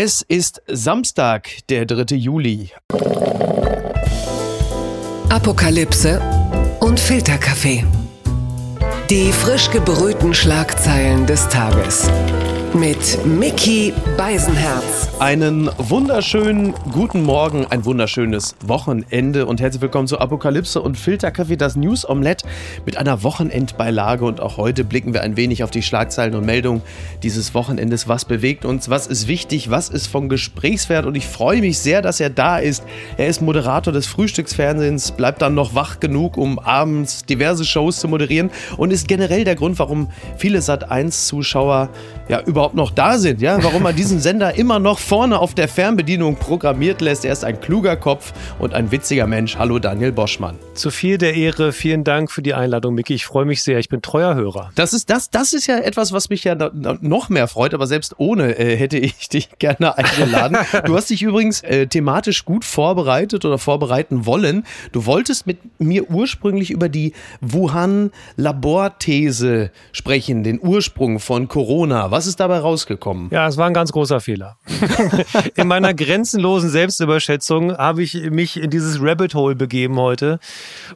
Es ist Samstag, der 3. Juli. Apokalypse und Filterkaffee. Die frisch gebrühten Schlagzeilen des Tages. Mit Mickey Beisenherz. Einen wunderschönen guten Morgen, ein wunderschönes Wochenende und herzlich willkommen zu Apokalypse und Filterkaffee, das News Omelette mit einer Wochenendbeilage. Und auch heute blicken wir ein wenig auf die Schlagzeilen und Meldungen dieses Wochenendes. Was bewegt uns? Was ist wichtig? Was ist von Gesprächswert? Und ich freue mich sehr, dass er da ist. Er ist Moderator des Frühstücksfernsehens, bleibt dann noch wach genug, um abends diverse Shows zu moderieren und ist generell der Grund, warum viele Sat1-Zuschauer ja überhaupt noch da sind, ja, warum man diesen Sender immer noch vorne auf der Fernbedienung programmiert lässt. Er ist ein kluger Kopf und ein witziger Mensch. Hallo Daniel Boschmann. Zu viel der Ehre, vielen Dank für die Einladung, Micky. Ich freue mich sehr. Ich bin treuer Hörer. Das ist das, das ist ja etwas, was mich ja noch mehr freut, aber selbst ohne äh, hätte ich dich gerne eingeladen. du hast dich übrigens äh, thematisch gut vorbereitet oder vorbereiten wollen. Du wolltest mit mir ursprünglich über die Wuhan-Laborthese sprechen, den Ursprung von Corona. Was ist dabei rausgekommen? Ja, es war ein ganz großer Fehler. in meiner grenzenlosen Selbstüberschätzung habe ich mich in dieses Rabbit Hole begeben heute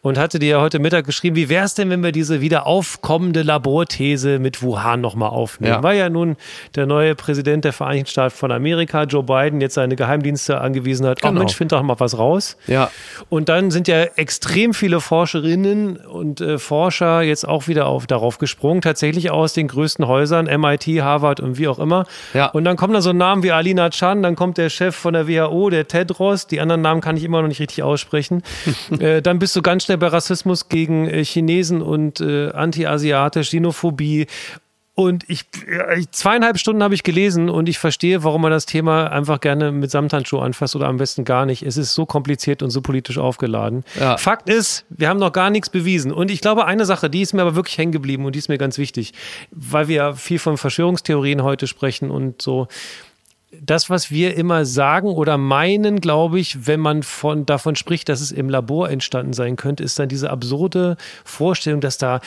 und hatte dir ja heute Mittag geschrieben, wie wäre es denn, wenn wir diese wieder aufkommende Laborthese mit Wuhan nochmal aufnehmen? Ja. War ja nun der neue Präsident der Vereinigten Staaten von Amerika, Joe Biden, jetzt seine Geheimdienste angewiesen hat, genau. oh Mensch, find doch mal was raus. Ja. Und dann sind ja extrem viele Forscherinnen und äh, Forscher jetzt auch wieder auf, darauf gesprungen, tatsächlich aus den größten Häusern, MIT, Harvard und wie auch immer. Ja. Und dann kommen da so Namen wie Alina Chan, dann kommt der Chef von der WHO, der Tedros, die anderen Namen kann ich immer noch nicht richtig aussprechen. äh, dann bist du ganz schnell bei Rassismus gegen äh, Chinesen und äh, anti-asiatisch, Xenophobie und ich, zweieinhalb Stunden habe ich gelesen und ich verstehe, warum man das Thema einfach gerne mit Samthandschuh anfasst oder am besten gar nicht. Es ist so kompliziert und so politisch aufgeladen. Ja. Fakt ist, wir haben noch gar nichts bewiesen. Und ich glaube, eine Sache, die ist mir aber wirklich hängen geblieben und die ist mir ganz wichtig, weil wir ja viel von Verschwörungstheorien heute sprechen und so das, was wir immer sagen oder meinen, glaube ich, wenn man von, davon spricht, dass es im Labor entstanden sein könnte, ist dann diese absurde Vorstellung, dass da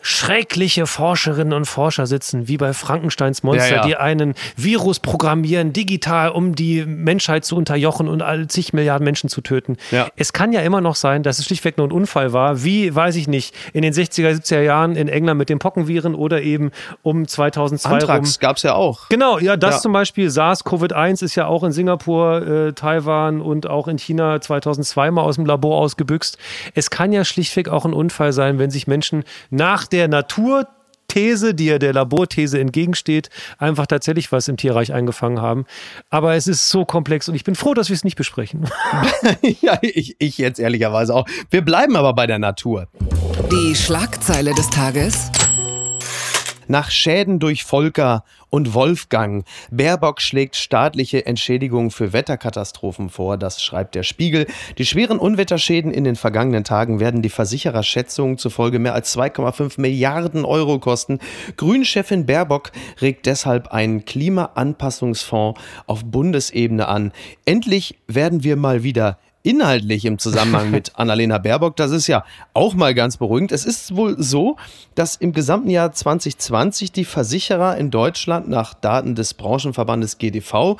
schreckliche Forscherinnen und Forscher sitzen, wie bei Frankensteins Monster, ja, ja. die einen Virus programmieren, digital, um die Menschheit zu unterjochen und alle zig Milliarden Menschen zu töten. Ja. Es kann ja immer noch sein, dass es schlichtweg nur ein Unfall war, wie, weiß ich nicht, in den 60er, 70er Jahren in England mit den Pockenviren oder eben um 2002 Antrax gab es ja auch. Genau, ja, das zum Beispiel SARS-CoV Covid-1 ist ja auch in Singapur, äh, Taiwan und auch in China 2002 mal aus dem Labor ausgebüxt. Es kann ja schlichtweg auch ein Unfall sein, wenn sich Menschen nach der Natur These, die ja der Laborthese entgegensteht, einfach tatsächlich was im Tierreich eingefangen haben. Aber es ist so komplex und ich bin froh, dass wir es nicht besprechen. ja, ich, ich jetzt ehrlicherweise auch. Wir bleiben aber bei der Natur. Die Schlagzeile des Tages nach Schäden durch Volker und Wolfgang. Baerbock schlägt staatliche Entschädigung für Wetterkatastrophen vor, das schreibt der Spiegel. Die schweren Unwetterschäden in den vergangenen Tagen werden die Versichererschätzungen zufolge mehr als 2,5 Milliarden Euro kosten. Grünchefin Baerbock regt deshalb einen Klimaanpassungsfonds auf Bundesebene an. Endlich werden wir mal wieder inhaltlich im Zusammenhang mit Annalena Baerbock. Das ist ja auch mal ganz beruhigend. Es ist wohl so, dass im gesamten Jahr 2020 die Versicherer in Deutschland nach Daten des Branchenverbandes GDV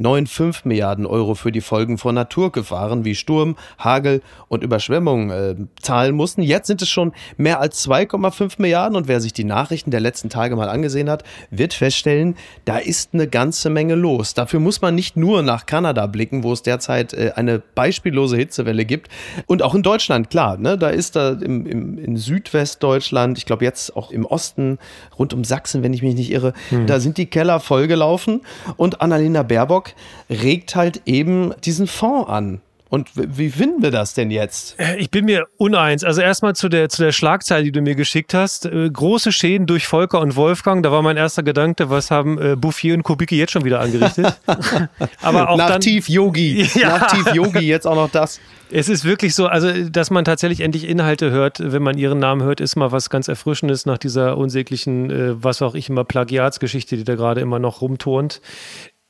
1,95 Milliarden Euro für die Folgen von Naturgefahren wie Sturm, Hagel und Überschwemmungen äh, zahlen mussten. Jetzt sind es schon mehr als 2,5 Milliarden und wer sich die Nachrichten der letzten Tage mal angesehen hat, wird feststellen, da ist eine ganze Menge los. Dafür muss man nicht nur nach Kanada blicken, wo es derzeit äh, eine beispiellose Hitzewelle gibt und auch in Deutschland, klar, ne, da ist da im, im, in Südwestdeutschland, ich glaube jetzt auch im Osten, rund um Sachsen, wenn ich mich nicht irre, hm. da sind die Keller vollgelaufen und Annalena Baerbock regt halt eben diesen Fonds an. Und wie finden wir das denn jetzt? Äh, ich bin mir uneins. Also erstmal zu der, zu der Schlagzeile, die du mir geschickt hast. Äh, große Schäden durch Volker und Wolfgang. Da war mein erster Gedanke, was haben äh, Bouffier und Kubicki jetzt schon wieder angerichtet? Aber auch Nach dann, Tief Yogi. Ja. Nach Tief Yogi jetzt auch noch das. Es ist wirklich so, also dass man tatsächlich endlich Inhalte hört, wenn man ihren Namen hört, ist mal was ganz Erfrischendes nach dieser unsäglichen, äh, was auch ich immer, Plagiatsgeschichte, die da gerade immer noch rumturnt.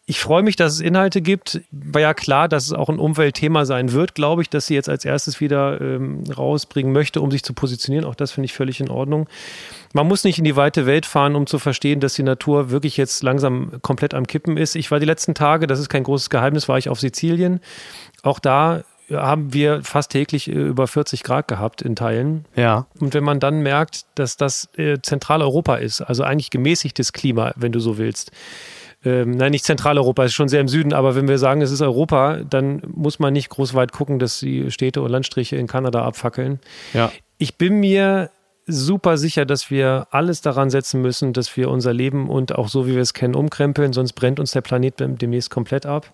Ich freue mich, dass es Inhalte gibt. War ja klar, dass es auch ein Umweltthema sein wird, glaube ich, dass sie jetzt als erstes wieder ähm, rausbringen möchte, um sich zu positionieren. Auch das finde ich völlig in Ordnung. Man muss nicht in die weite Welt fahren, um zu verstehen, dass die Natur wirklich jetzt langsam komplett am Kippen ist. Ich war die letzten Tage, das ist kein großes Geheimnis, war ich auf Sizilien. Auch da haben wir fast täglich äh, über 40 Grad gehabt in Teilen. Ja. Und wenn man dann merkt, dass das äh, Zentraleuropa ist, also eigentlich gemäßigtes Klima, wenn du so willst, ähm, nein, nicht Zentraleuropa, ist schon sehr im Süden, aber wenn wir sagen, es ist Europa, dann muss man nicht groß weit gucken, dass die Städte und Landstriche in Kanada abfackeln. Ja. Ich bin mir super sicher, dass wir alles daran setzen müssen, dass wir unser Leben und auch so, wie wir es kennen, umkrempeln, sonst brennt uns der Planet demnächst komplett ab.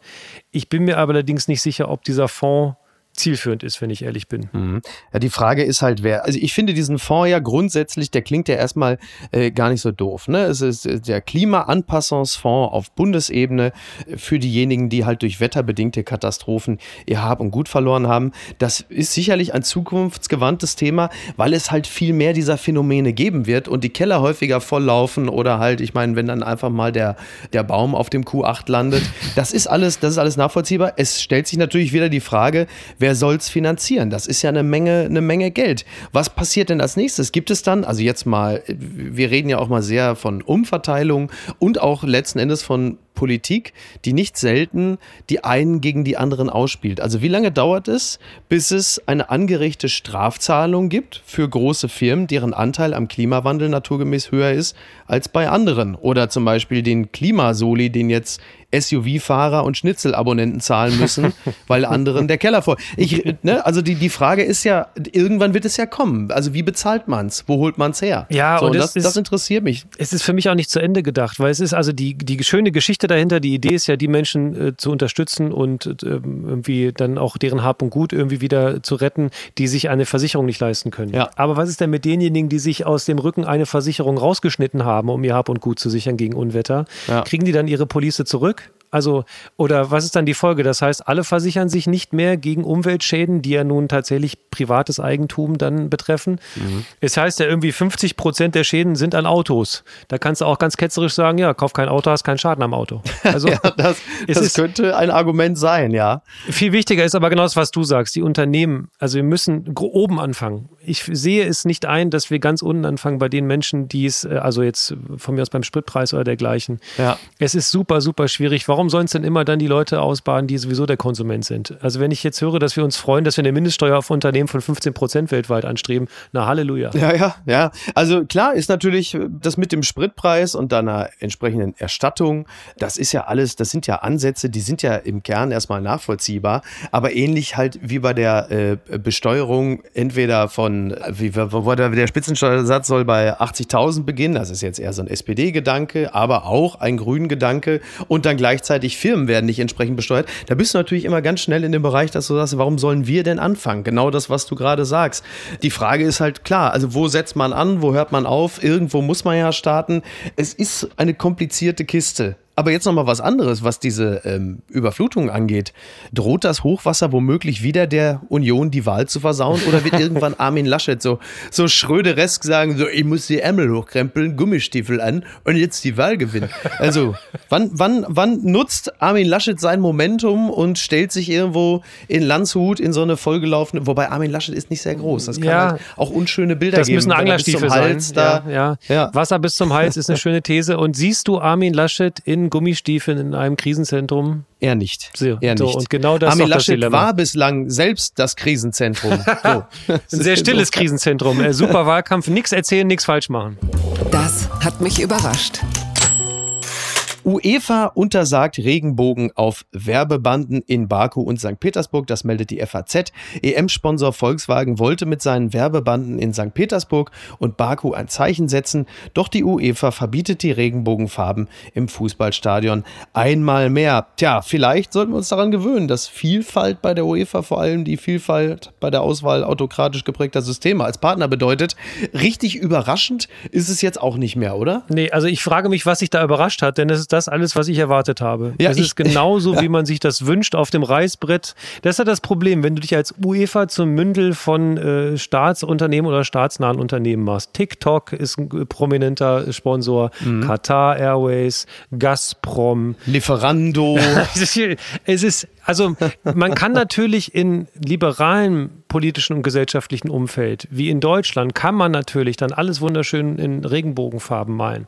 Ich bin mir aber allerdings nicht sicher, ob dieser Fonds zielführend ist, wenn ich ehrlich bin. Mhm. Ja, die Frage ist halt, wer. Also ich finde diesen Fonds ja grundsätzlich, der klingt ja erstmal äh, gar nicht so doof. Ne? Es ist äh, der Klimaanpassungsfonds auf Bundesebene für diejenigen, die halt durch wetterbedingte Katastrophen ihr Hab und Gut verloren haben. Das ist sicherlich ein zukunftsgewandtes Thema, weil es halt viel mehr dieser Phänomene geben wird und die Keller häufiger volllaufen oder halt, ich meine, wenn dann einfach mal der, der Baum auf dem Q8 landet. Das ist alles, das ist alles nachvollziehbar. Es stellt sich natürlich wieder die Frage, wer wer soll es finanzieren? Das ist ja eine Menge, eine Menge Geld. Was passiert denn als nächstes? Gibt es dann, also jetzt mal, wir reden ja auch mal sehr von Umverteilung und auch letzten Endes von Politik, die nicht selten die einen gegen die anderen ausspielt. Also wie lange dauert es, bis es eine angeregte Strafzahlung gibt für große Firmen, deren Anteil am Klimawandel naturgemäß höher ist als bei anderen? Oder zum Beispiel den Klimasoli, den jetzt SUV-Fahrer und Schnitzelabonnenten zahlen müssen, weil anderen der Keller voll. Ich, ne, also die, die Frage ist ja, irgendwann wird es ja kommen. Also wie bezahlt man es? Wo holt man es her? Ja, so, und, das, das, das interessiert mich. Es ist für mich auch nicht zu Ende gedacht, weil es ist also die, die schöne Geschichte dahinter, die Idee ist ja, die Menschen äh, zu unterstützen und äh, irgendwie dann auch deren Hab und Gut irgendwie wieder zu retten, die sich eine Versicherung nicht leisten können. Ja. Aber was ist denn mit denjenigen, die sich aus dem Rücken eine Versicherung rausgeschnitten haben, um ihr Hab und Gut zu sichern gegen Unwetter? Ja. Kriegen die dann ihre Police zurück? Also, oder was ist dann die Folge? Das heißt, alle versichern sich nicht mehr gegen Umweltschäden, die ja nun tatsächlich privates Eigentum dann betreffen. Mhm. Es heißt ja irgendwie 50 Prozent der Schäden sind an Autos. Da kannst du auch ganz ketzerisch sagen, ja, kauf kein Auto, hast keinen Schaden am Auto. Also, ja, das, das könnte ein Argument sein, ja. Viel wichtiger ist aber genau das, was du sagst. Die Unternehmen, also wir müssen oben anfangen. Ich sehe es nicht ein, dass wir ganz unten anfangen bei den Menschen, die es, äh, also jetzt von mir aus beim Spritpreis oder dergleichen. Ja. Es ist super, super schwierig. Warum sollen es denn immer dann die Leute ausbaden, die sowieso der Konsument sind? Also wenn ich jetzt höre, dass wir uns freuen, dass wir eine Mindeststeuer auf Unternehmen von 15 Prozent weltweit anstreben, na Halleluja. Ja, ja, ja. Also klar ist natürlich das mit dem Spritpreis und dann einer entsprechenden Erstattung, das ist ja alles, das sind ja Ansätze, die sind ja im Kern erstmal nachvollziehbar, aber ähnlich halt wie bei der äh, Besteuerung entweder von, wie wo der, Spitzensteuersatz soll bei 80.000 beginnen, das ist jetzt eher so ein SPD-Gedanke, aber auch ein grünen Gedanke und dann gleichzeitig Firmen werden nicht entsprechend besteuert. Da bist du natürlich immer ganz schnell in dem Bereich, dass du sagst, warum sollen wir denn anfangen? Genau das, was du gerade sagst. Die Frage ist halt klar, also wo setzt man an, wo hört man auf? Irgendwo muss man ja starten. Es ist eine komplizierte Kiste. Aber jetzt noch mal was anderes, was diese ähm, Überflutung angeht. Droht das Hochwasser womöglich wieder der Union die Wahl zu versauen? Oder wird irgendwann Armin Laschet so, so schröderesk sagen, so, ich muss die Ärmel hochkrempeln, Gummistiefel an und jetzt die Wahl gewinnen? Also, wann, wann, wann nutzt Armin Laschet sein Momentum und stellt sich irgendwo in Landshut in so eine vollgelaufene, wobei Armin Laschet ist nicht sehr groß. Das kann Ja. halt auch unschöne Bilder Das geben. müssen er bis Anglerstiefel zum Hals sein. Da, ja. Ja. Wasser bis zum Hals ist eine schöne These. Und siehst du Armin Laschet in Gummistiefeln in einem Krisenzentrum? Er nicht. So, er so, nicht. und genau das ist Armin das Laschet Dilemma. war bislang selbst das Krisenzentrum. So. Ein sehr stilles Krisenzentrum. Äh, super Wahlkampf. Nix erzählen, nichts falsch machen. Das hat mich überrascht. UEFA untersagt Regenbogen auf Werbebanden in Baku und St. Petersburg. Das meldet die FAZ. EM-Sponsor Volkswagen wollte mit seinen Werbebanden in St. Petersburg und Baku ein Zeichen setzen. Doch die UEFA verbietet die Regenbogenfarben im Fußballstadion einmal mehr. Tja, vielleicht sollten wir uns daran gewöhnen, dass Vielfalt bei der UEFA, vor allem die Vielfalt bei der Auswahl autokratisch geprägter Systeme als Partner bedeutet. Richtig überraschend ist es jetzt auch nicht mehr, oder? Nee, also ich frage mich, was sich da überrascht hat, denn es ist das, das alles, was ich erwartet habe. Ja, es ich- ist genauso, ja. wie man sich das wünscht auf dem Reißbrett. Das ist ja das Problem, wenn du dich als UEFA zum Mündel von äh, Staatsunternehmen oder staatsnahen Unternehmen machst. TikTok ist ein prominenter Sponsor, Mhm. Qatar Airways, Gazprom, Lieferando. es ist, also man kann natürlich in liberalen politischen und gesellschaftlichen Umfeld, wie in Deutschland, kann man natürlich dann alles wunderschön in Regenbogenfarben malen.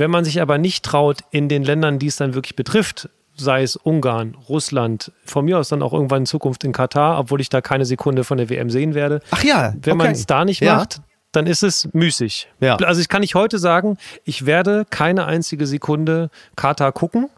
Wenn man sich aber nicht traut, in den Ländern, die es dann wirklich betrifft, sei es Ungarn, Russland, von mir aus dann auch irgendwann in Zukunft in Katar, obwohl ich da keine Sekunde von der WM sehen werde. Ach ja, Wenn man es da nicht Ja. macht, dann ist es müßig. Ja. Also ich kann nicht heute sagen, ich werde keine einzige Sekunde Katar gucken.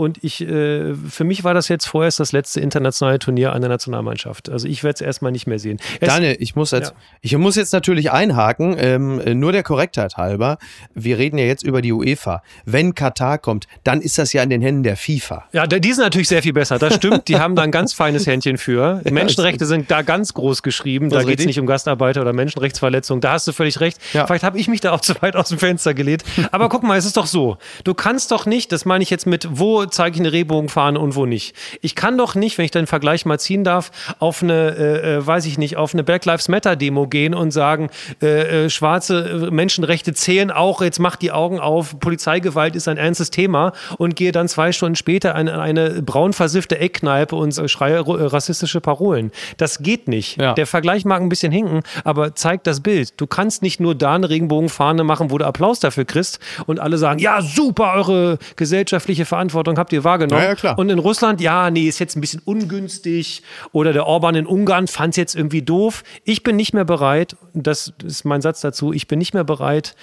Und ich, äh, für mich war das jetzt vorerst das letzte internationale Turnier einer Nationalmannschaft. Also ich werde es erstmal nicht mehr sehen. Es, Daniel, ich muss jetzt, Ja. ich muss jetzt natürlich einhaken, ähm, äh, nur der Korrektheit halber. Wir reden ja jetzt über die UEFA. Wenn Katar kommt, dann ist das ja in den Händen der FIFA. ja, die sind natürlich sehr viel besser. Das stimmt. Die haben da ein ganz feines Händchen für. Menschenrechte sind da ganz groß geschrieben. Da geht es nicht um Gastarbeiter oder Menschenrechtsverletzungen. Da hast du völlig recht. Ja. Vielleicht habe ich mich da auch zu weit aus dem Fenster gelehnt. Aber guck mal, es ist doch so. Du kannst doch nicht, das meine ich jetzt mit, wo zeige ich eine Rehbogenfahne und wo nicht. Ich kann doch nicht, wenn ich den Vergleich mal ziehen darf, auf eine, äh, äh, weiß ich nicht, auf eine Black Lives Matter Demo gehen und sagen, äh, äh, schwarze äh, Menschenrechte zählen auch, jetzt macht die Augen auf, Polizeigewalt ist ein ernstes Thema und gehe dann zwei Stunden später in eine braun versiffte Eckkneipe und schreie äh, rassistische Parolen. Das geht nicht. Ja. Der Vergleich mag ein bisschen hinken, aber zeigt das Bild. Du kannst nicht nur da eine Regenbogenfahne machen, wo du Applaus dafür kriegst und alle sagen, ja, super, eure gesellschaftliche Verantwortung habt ihr wahrgenommen. Ja, ja, klar. Und in Russland, ja, nee, ist jetzt ein bisschen ungünstig. Oder der Orban in Ungarn fand es jetzt irgendwie doof. Ich bin nicht mehr bereit, das ist mein Satz dazu, ich bin nicht mehr bereit,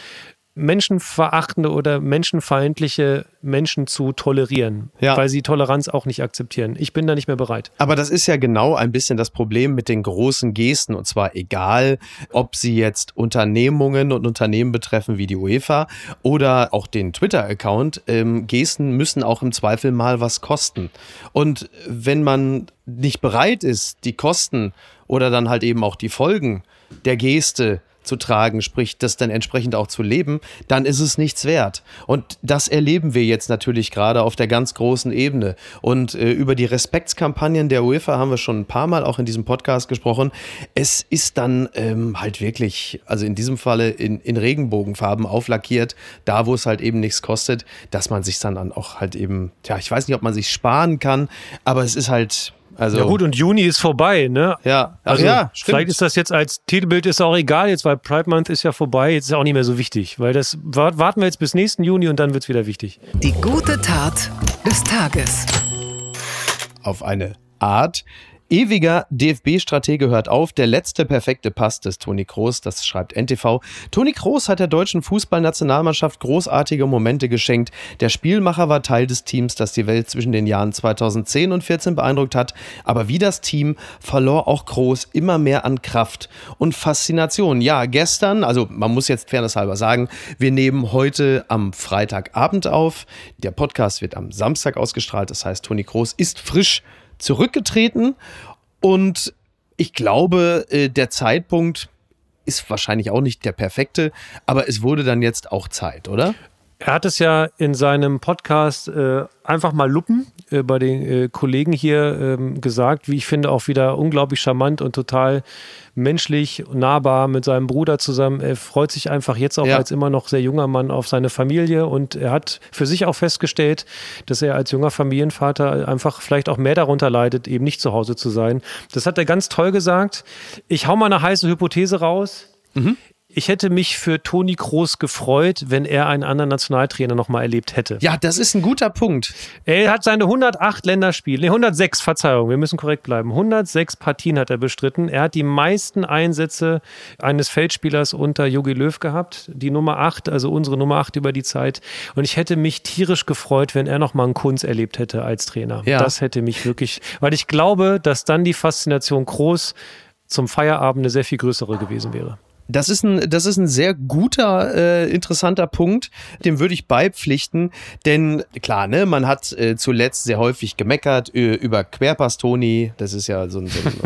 menschenverachtende oder menschenfeindliche Menschen zu tolerieren, Ja. weil sie Toleranz auch nicht akzeptieren. Ich bin da nicht mehr bereit. Aber das ist ja genau ein bisschen das Problem mit den großen Gesten. Und zwar egal, ob sie jetzt Unternehmungen und Unternehmen betreffen wie die UEFA oder auch den Twitter-Account. Ähm, Gesten müssen auch im Zweifel mal was kosten. Und wenn man nicht bereit ist, die Kosten oder dann halt eben auch die Folgen der Geste zu tragen, sprich das dann entsprechend auch zu leben, dann ist es nichts wert. Und das erleben wir jetzt natürlich gerade auf der ganz großen Ebene. Und äh, über die Respektskampagnen der UEFA haben wir schon ein paar Mal auch in diesem Podcast gesprochen. Es ist dann ähm, halt wirklich, also in diesem Falle in, in Regenbogenfarben auflackiert, da wo es halt eben nichts kostet, dass man sich dann auch halt eben, ja, ich weiß nicht, ob man sich sparen kann, aber es ist halt, also. Ja gut, und Juni ist vorbei, ne? ja, Ach Also ja, vielleicht ist das jetzt als Titelbild ist auch egal jetzt, weil Pride Month ist ja vorbei, jetzt ist ja auch nicht mehr so wichtig, weil das wa- warten wir jetzt bis nächsten Juni und dann wird es wieder wichtig. Die gute Tat des Tages. auf eine Art. Ewiger DFB-Stratege hört auf. Der letzte perfekte Pass des Toni Kroos, das schreibt NTV. Toni Kroos hat der deutschen Fußballnationalmannschaft großartige Momente geschenkt. Der Spielmacher war Teil des Teams, das die Welt zwischen den Jahren 2010 und 14 beeindruckt hat. Aber wie das Team verlor auch Kroos immer mehr an Kraft und Faszination. Ja, gestern, also man muss jetzt fairnesshalber sagen, wir nehmen heute am Freitagabend auf. Der Podcast wird am Samstag ausgestrahlt. Das heißt, Toni Kroos ist frisch zurückgetreten und ich glaube, äh, der Zeitpunkt ist wahrscheinlich auch nicht der perfekte, aber es wurde dann jetzt auch Zeit, oder? Er hat es ja in seinem Podcast äh, einfach mal Luppen äh, bei den äh, Kollegen hier ähm, gesagt, wie ich finde, auch wieder unglaublich charmant und total menschlich, nahbar mit seinem Bruder zusammen. Er freut sich einfach jetzt auch Ja. als immer noch sehr junger Mann auf seine Familie und er hat für sich auch festgestellt, dass er als junger Familienvater einfach vielleicht auch mehr darunter leidet, eben nicht zu Hause zu sein. Das hat er ganz toll gesagt. Ich hau mal eine heiße Hypothese raus. Ich hätte mich für Toni Kroos gefreut, wenn er einen anderen Nationaltrainer noch mal erlebt hätte. Ja, das ist ein guter Punkt. Er hat seine 108 Länderspiele, nee, 106, Verzeihung, wir müssen korrekt bleiben. 106 Partien hat er bestritten. Er hat die meisten Einsätze eines Feldspielers unter Jogi Löw gehabt. Die Nummer 8, also unsere Nummer 8 über die Zeit. Und ich hätte mich tierisch gefreut, wenn er noch mal einen Kunz erlebt hätte als Trainer. Ja. Das hätte mich wirklich, weil ich glaube, dass dann die Faszination Kroos zum Feierabend eine sehr viel größere gewesen wäre. Das ist ein, das ist ein sehr guter, äh, interessanter Punkt. Dem würde ich beipflichten. Denn klar, ne, man hat äh, zuletzt sehr häufig gemeckert äh, über Querpass Toni. Das ist ja so ein, so ein,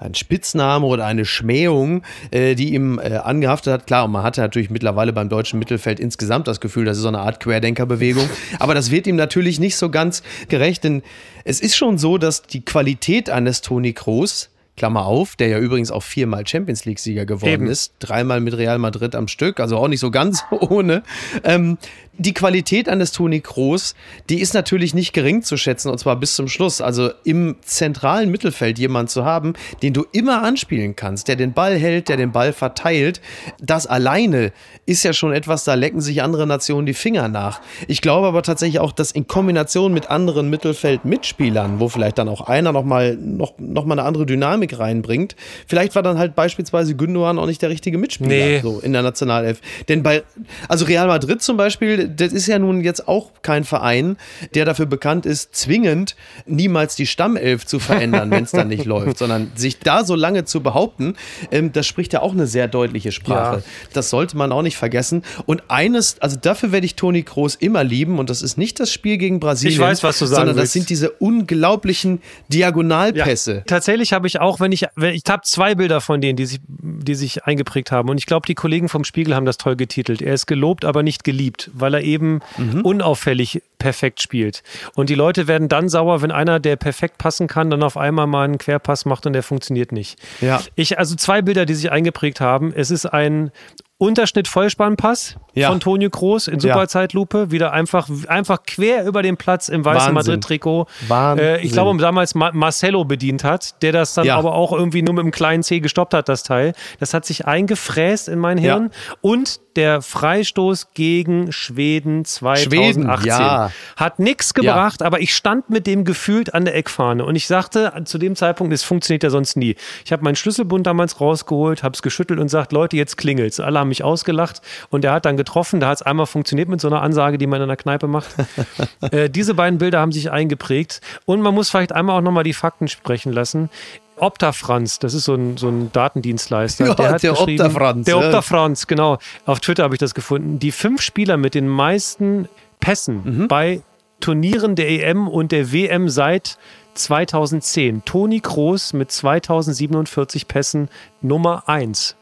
äh, ein Spitzname oder eine Schmähung, äh, die ihm äh, angehaftet hat. Klar, und man hatte natürlich mittlerweile beim deutschen Mittelfeld insgesamt das Gefühl, das ist so eine Art Querdenkerbewegung. Aber das wird ihm natürlich nicht so ganz gerecht, denn es ist schon so, dass die Qualität eines Toni Kroos Klammer auf, der ja übrigens auch viermal Champions League-Sieger geworden Eben. ist, dreimal mit Real Madrid am Stück, also auch nicht so ganz ohne. Ähm, die Qualität eines Toni Kroos, die ist natürlich nicht gering zu schätzen und zwar bis zum Schluss. Also im zentralen Mittelfeld jemanden zu haben, den du immer anspielen kannst, der den Ball hält, der den Ball verteilt, das alleine ist ja schon etwas, da lecken sich andere Nationen die Finger nach. Ich glaube aber tatsächlich auch, dass in Kombination mit anderen Mittelfeld-Mitspielern, wo vielleicht dann auch einer nochmal noch, noch mal eine andere Dynamik reinbringt, vielleicht war dann halt beispielsweise Gündogan auch nicht der richtige Mitspieler Nee. so in der Nationalelf. Denn bei, also Real Madrid zum Beispiel, das ist ja nun jetzt auch kein Verein, der dafür bekannt ist, zwingend niemals die Stammelf zu verändern, wenn es dann nicht läuft, sondern sich da so lange zu behaupten, ähm, das spricht ja auch eine sehr deutliche Sprache. Ja. Das sollte man auch nicht vergessen. Und eines, also dafür werde ich Toni Kroos immer lieben und das ist nicht das Spiel gegen Brasilien, Ich weiß, was du sagen sondern das willst. sind diese unglaublichen Diagonalpässe. Tatsächlich habe ich auch, wenn ich, ich habe zwei Bilder von denen, die sich, die sich eingeprägt haben. Und ich glaube, die Kollegen vom Spiegel haben das toll getitelt. Er ist gelobt, aber nicht geliebt, weil er eben Mhm. unauffällig perfekt spielt. Und die Leute werden dann sauer, wenn einer, der perfekt passen kann, dann auf einmal mal einen Querpass macht und der funktioniert nicht. Ja. Ich, also zwei Bilder, die sich eingeprägt haben. Es ist ein Unterschnitt Vollspannpass Ja. von Tonio Kroos in Ja. Superzeitlupe, wieder einfach, einfach quer über den Platz im weißen. Madrid-Trikot. Äh, ich glaube, damals Ma Marcelo bedient hat, der das dann Ja. aber auch irgendwie nur mit einem kleinen C gestoppt hat, das Teil. Das hat sich eingefräst in mein Hirn. Und der Freistoß gegen Schweden 2018 Schweden, ja. hat nichts gebracht, aber ich stand mit dem gefühlt an der Eckfahne und ich sagte zu dem Zeitpunkt, es funktioniert ja sonst nie. Ich habe meinen Schlüsselbund damals rausgeholt, habe es geschüttelt und sagt, Leute, jetzt klingelt's. Alle haben mich ausgelacht und der hat dann getroffen. Da hat es einmal funktioniert mit so einer Ansage, die man in einer Kneipe macht. äh, diese beiden Bilder haben sich eingeprägt und man muss vielleicht einmal auch nochmal die Fakten sprechen lassen. Optafranz, das ist so ein, so ein Datendienstleister. Ja, der hat der geschrieben, Optafranz, Der ja. Optafranz, genau. Auf Twitter habe ich das gefunden. Die fünf Spieler mit den meisten Pässen Mhm. bei Turnieren der EM und der WM seit 2010. Toni Kroos mit 2047 Pässen Nummer 1.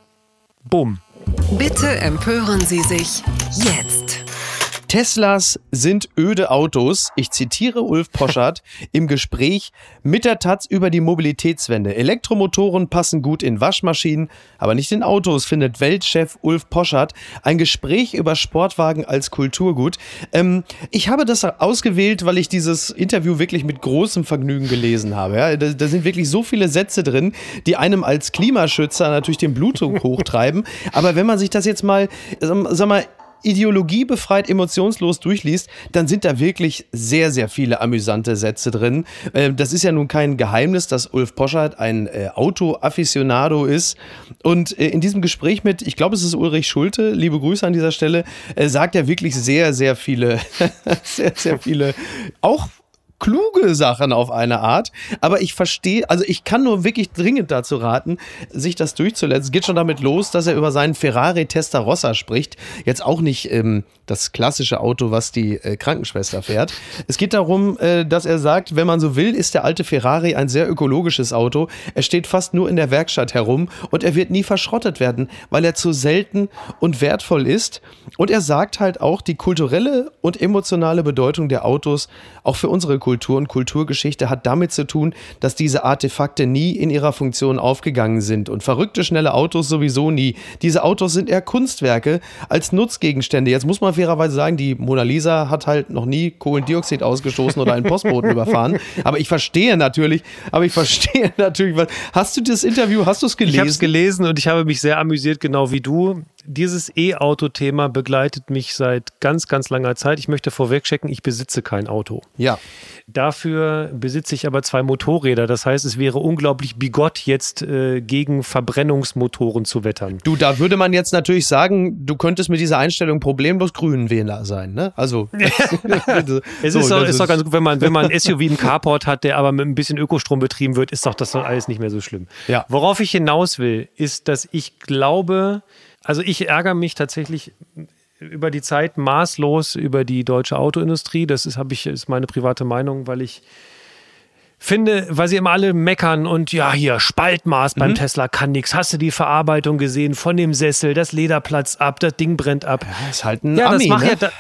Bumm. Bitte empören Sie sich jetzt. Teslas sind öde Autos. Ich zitiere Ulf Poschardt im Gespräch mit der Taz über die Mobilitätswende. Elektromotoren passen gut in Waschmaschinen, aber nicht in Autos, findet Weltchef Ulf Poschardt. Ein Gespräch über Sportwagen als Kulturgut. Ähm, ich habe das ausgewählt, weil ich dieses Interview wirklich mit großem Vergnügen gelesen habe. Ja, da, da sind wirklich so viele Sätze drin, die einem als Klimaschützer natürlich den Blutdruck hochtreiben. Aber wenn man sich das jetzt mal, sag mal, ideologiebefreit, emotionslos durchliest, dann sind da wirklich sehr, sehr viele amüsante Sätze drin. Äh, Das ist ja nun kein Geheimnis, dass Ulf Poschardt ein äh, Auto-Afficionado ist. Und äh, in diesem Gespräch mit, ich glaube, es ist Ulrich Schulte, liebe Grüße an dieser Stelle, äh, sagt er wirklich sehr, sehr viele, sehr, sehr viele, auch kluge Sachen auf eine Art. Aber ich verstehe, also ich kann nur wirklich dringend dazu raten, sich das durchzuletzen. Es geht schon damit los, dass er über seinen Ferrari Testarossa spricht. Jetzt auch nicht ähm, das klassische Auto, was die äh, Krankenschwester fährt. Es geht darum, äh, dass er sagt, wenn man so will, ist der alte Ferrari ein sehr ökologisches Auto. Er steht fast nur in der Werkstatt herum und er wird nie verschrottet werden, weil er zu selten und wertvoll ist. Und er sagt halt auch, die kulturelle und emotionale Bedeutung der Autos auch für unsere Kultur und Kulturgeschichte hat damit zu tun, dass diese Artefakte nie in ihrer Funktion aufgegangen sind und verrückte schnelle Autos sowieso nie. Diese Autos sind eher Kunstwerke als Nutzgegenstände. Jetzt muss man fairerweise sagen, die Mona Lisa hat halt noch nie Kohlendioxid ausgestoßen oder einen Postboten überfahren. Aber ich verstehe natürlich, aber ich verstehe natürlich, was. Hast du das Interview, hast du es gelesen? Ich habe es gelesen und ich habe mich sehr amüsiert, genau wie du. Dieses E-Auto-Thema begleitet mich seit ganz, ganz langer Zeit. Ich möchte vorweg checken, ich besitze kein Auto. ja. Dafür besitze ich aber zwei Motorräder. Das heißt, es wäre unglaublich bigott, jetzt äh, gegen Verbrennungsmotoren zu wettern. Du, da würde man jetzt natürlich sagen, du könntest mit dieser Einstellung problemlos Grünenwähler sein, ne? Also. es so, ist, doch, ist doch ganz gut, wenn man, wenn man ein SUV, einen Carport hat, der aber mit ein bisschen Ökostrom betrieben wird, ist doch das doch alles nicht mehr so schlimm. Ja. Worauf ich hinaus will, ist, dass ich glaube, also ich ärgere mich tatsächlich über die Zeit maßlos über die deutsche Autoindustrie. Das ist, ich, ist meine private Meinung, weil ich finde, weil sie immer alle meckern und ja, hier, Spaltmaß beim mhm. Tesla kann nichts. Hast du die Verarbeitung gesehen von dem Sessel, das Lederplatz ab, das Ding brennt ab. Ja, ist halt ein ja, Ami, das macht ne? ja,